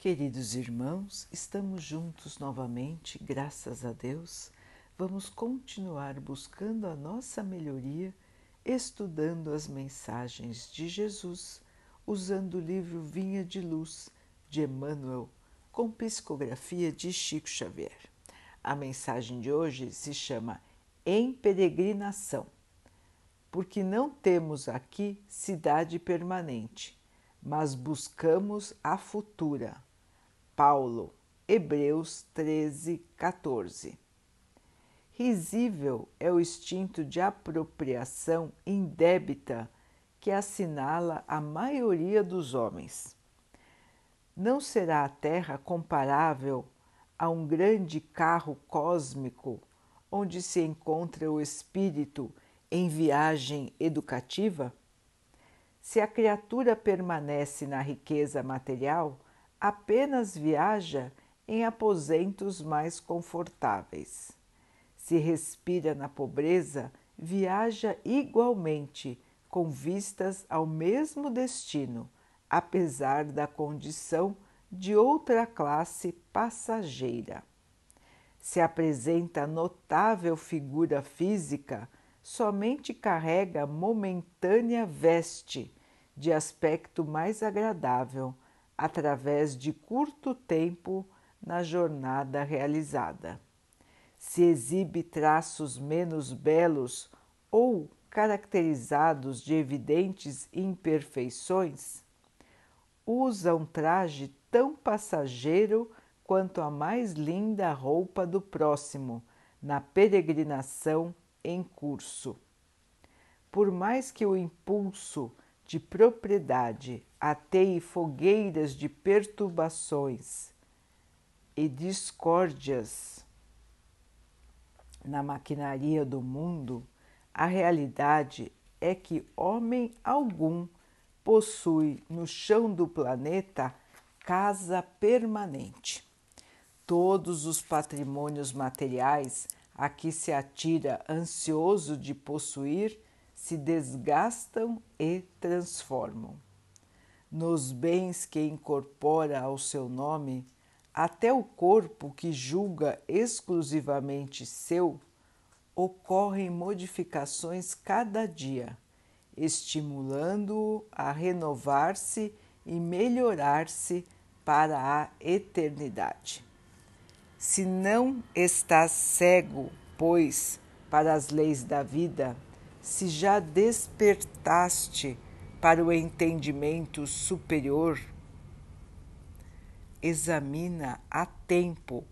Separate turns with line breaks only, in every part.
Queridos irmãos, estamos juntos novamente, graças a Deus. Vamos continuar buscando a nossa melhoria, estudando as mensagens de Jesus, usando o livro Vinha de Luz de Emmanuel, com psicografia de Chico Xavier. A mensagem de hoje se chama Em Peregrinação, porque não temos aqui cidade permanente, mas buscamos a futura Paulo, Hebreus 13, 14. Risível é o instinto de apropriação indébita que assinala a maioria dos homens. Não será a Terra comparável a um grande carro cósmico onde se encontra o espírito em viagem educativa? Se a criatura permanece na riqueza material, apenas viaja em aposentos mais confortáveis. Se respira na pobreza, viaja igualmente com vistas ao mesmo destino, apesar da condição de outra classe passageira. Se apresenta notável figura física, somente carrega momentânea veste de aspecto mais agradável através de curto tempo na jornada realizada. Se exibe traços menos belos ou caracterizados de evidentes imperfeições, usa um traje tão passageiro quanto a mais linda roupa do próximo na peregrinação em curso. Por mais que o impulso de propriedade ateie fogueiras de perturbações e discórdias na maquinaria do mundo, a realidade é que homem algum possui no chão do planeta casa permanente. Todos os patrimônios materiais a que se atira ansioso de possuir se desgastam e transformam. Nos bens que incorpora ao seu nome, até o corpo que julga exclusivamente seu, ocorrem modificações cada dia, estimulando-o a renovar-se e melhorar-se para a eternidade. Se não estás cego, pois, para as leis da vida, se já despertaste para o entendimento superior, examina a tempo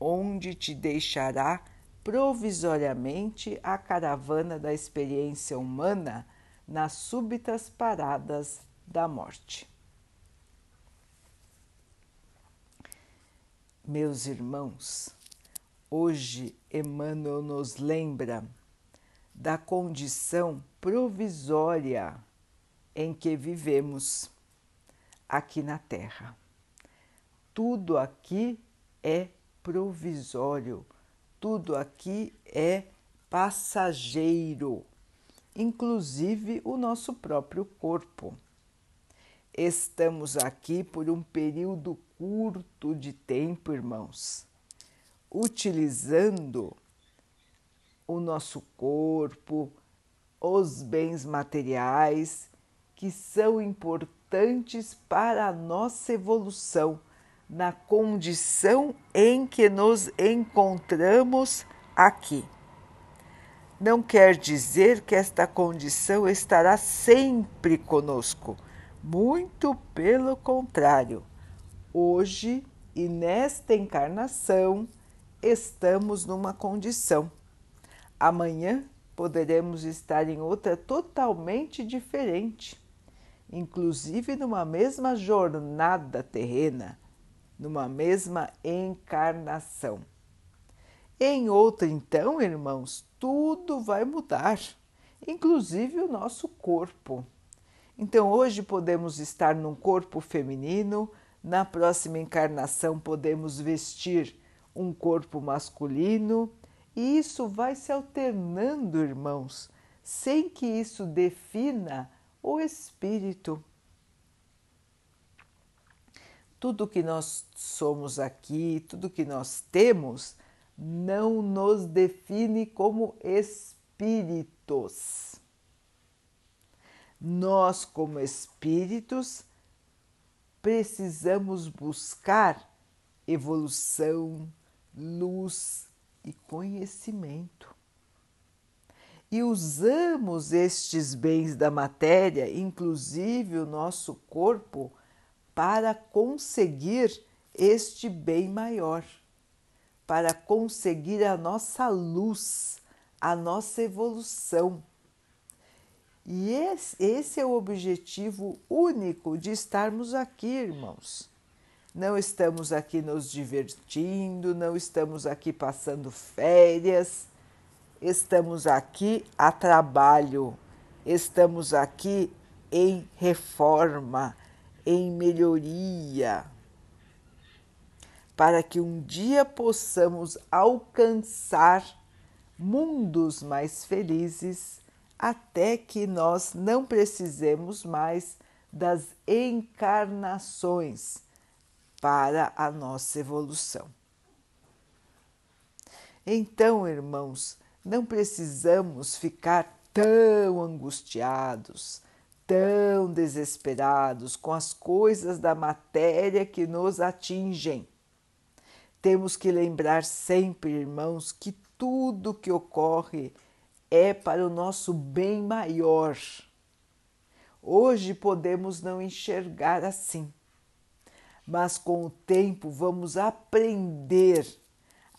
onde te deixará provisoriamente a caravana da experiência humana nas súbitas paradas da morte. Meus irmãos, hoje Emmanuel nos lembra da condição provisória em que vivemos aqui na Terra. Tudo aqui é provisório, tudo aqui é passageiro, inclusive o nosso próprio corpo. Estamos aqui por um período curto de tempo, irmãos, utilizando o nosso corpo, os bens materiais que são importantes para a nossa evolução na condição em que nos encontramos aqui. Não quer dizer que esta condição estará sempre conosco, muito pelo contrário. Hoje e nesta encarnação estamos numa condição Amanhã poderemos estar em outra totalmente diferente, inclusive numa mesma jornada terrena, numa mesma encarnação. Em outra, então, irmãos, tudo vai mudar, inclusive o nosso corpo. Então, hoje podemos estar num corpo feminino, na próxima encarnação podemos vestir um corpo masculino e isso vai se alternando, irmãos, sem que isso defina o espírito. tudo que nós somos aqui, tudo que nós temos, não nos define como espíritos. Nós, como espíritos, precisamos buscar evolução, luz e conhecimento. E usamos estes bens da matéria, inclusive o nosso corpo, para conseguir este bem maior, para conseguir a nossa luz, a nossa evolução. E esse, esse é o objetivo único de estarmos aqui, irmãos. Não estamos aqui nos divertindo, não estamos aqui passando férias, estamos aqui a trabalho, estamos aqui em reforma, em melhoria, para que um dia possamos alcançar mundos mais felizes, até que nós não precisemos mais das encarnações para a nossa evolução. Então, irmãos, não precisamos ficar tão angustiados, tão desesperados com as coisas da matéria que nos atingem. Temos que lembrar sempre, irmãos, que tudo que ocorre é para o nosso bem maior. Hoje podemos não enxergar assim, mas com o tempo vamos aprender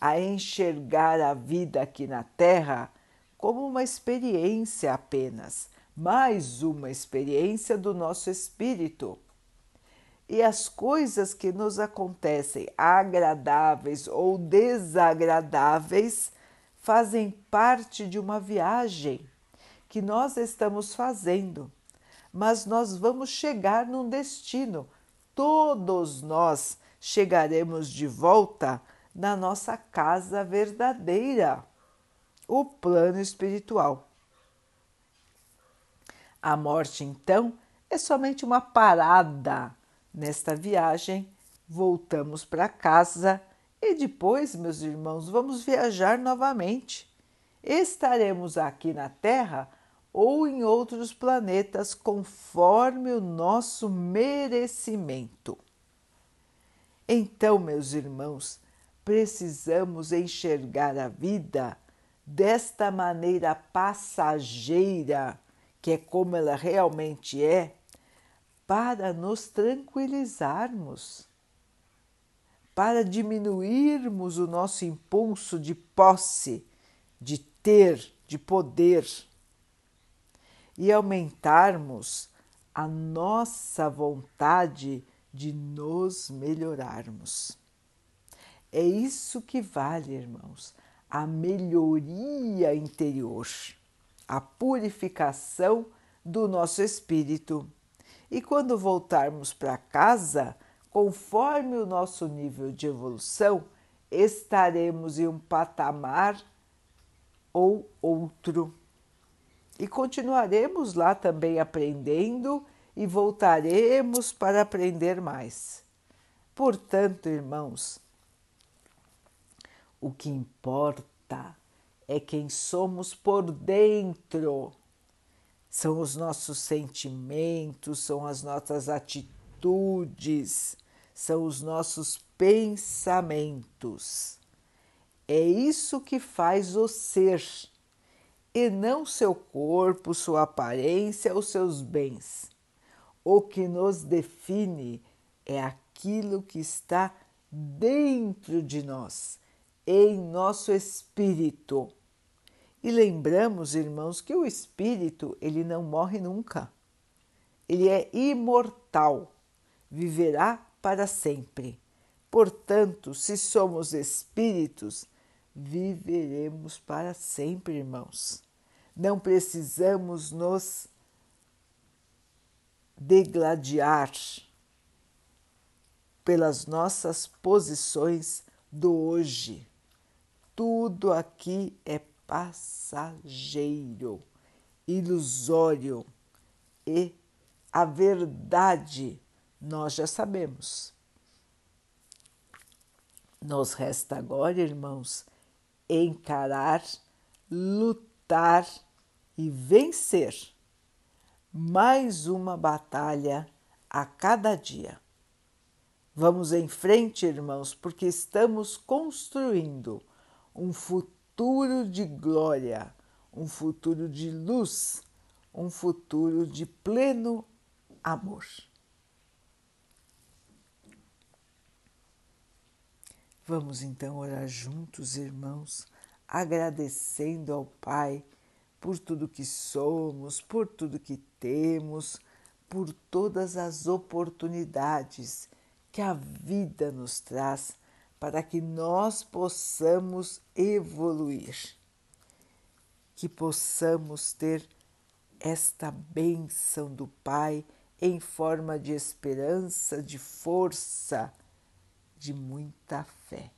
a enxergar a vida aqui na Terra como uma experiência apenas mais uma experiência do nosso espírito. E as coisas que nos acontecem, agradáveis ou desagradáveis, fazem parte de uma viagem que nós estamos fazendo, mas nós vamos chegar num destino. Todos nós chegaremos de volta na nossa casa verdadeira, o plano espiritual. A morte, então, é somente uma parada nesta viagem. Voltamos para casa e depois, meus irmãos, vamos viajar novamente. Estaremos aqui na Terra ou em outros planetas conforme o nosso merecimento. Então, meus irmãos, precisamos enxergar a vida desta maneira passageira que é como ela realmente é, para nos tranquilizarmos, para diminuirmos o nosso impulso de posse, de ter, de poder e aumentarmos a nossa vontade de nos melhorarmos. É isso que vale, irmãos, a melhoria interior a purificação do nosso espírito. E quando voltarmos para casa, conforme o nosso nível de evolução, estaremos em um patamar ou outro. E continuaremos lá também aprendendo e voltaremos para aprender mais. Portanto, irmãos, o que importa é quem somos por dentro. São os nossos sentimentos, são as nossas atitudes, são os nossos pensamentos. É isso que faz o ser, e não seu corpo, sua aparência ou seus bens. O que nos define é aquilo que está dentro de nós, em nosso espírito e lembramos, irmãos, que o espírito, ele não morre nunca. Ele é imortal, viverá para sempre. Portanto, se somos espíritos, viveremos para sempre, irmãos. Não precisamos nos degladiar pelas nossas posições do hoje. Tudo aqui é passageiro, ilusório e a verdade nós já sabemos. Nos resta agora, irmãos, encarar, lutar e vencer mais uma batalha a cada dia. Vamos em frente, irmãos, porque estamos construindo um futuro de glória, um futuro de luz, um futuro de pleno amor. Vamos então orar juntos, irmãos, agradecendo ao Pai por tudo que somos, por tudo que temos, por todas as oportunidades que a vida nos traz para que nós possamos evoluir, que possamos ter esta bênção do Pai em forma de esperança, de força de muita fé.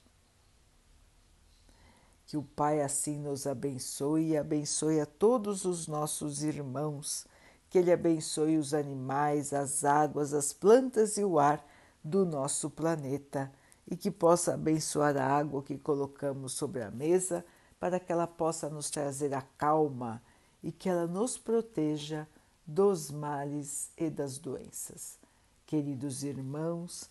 Que o Pai assim nos abençoe e abençoe a todos os nossos irmãos, que Ele abençoe os animais, as águas, as plantas e o ar do nosso planeta e que possa abençoar a água que colocamos sobre a mesa para que ela possa nos trazer a calma e que ela nos proteja dos males e das doenças. Queridos irmãos,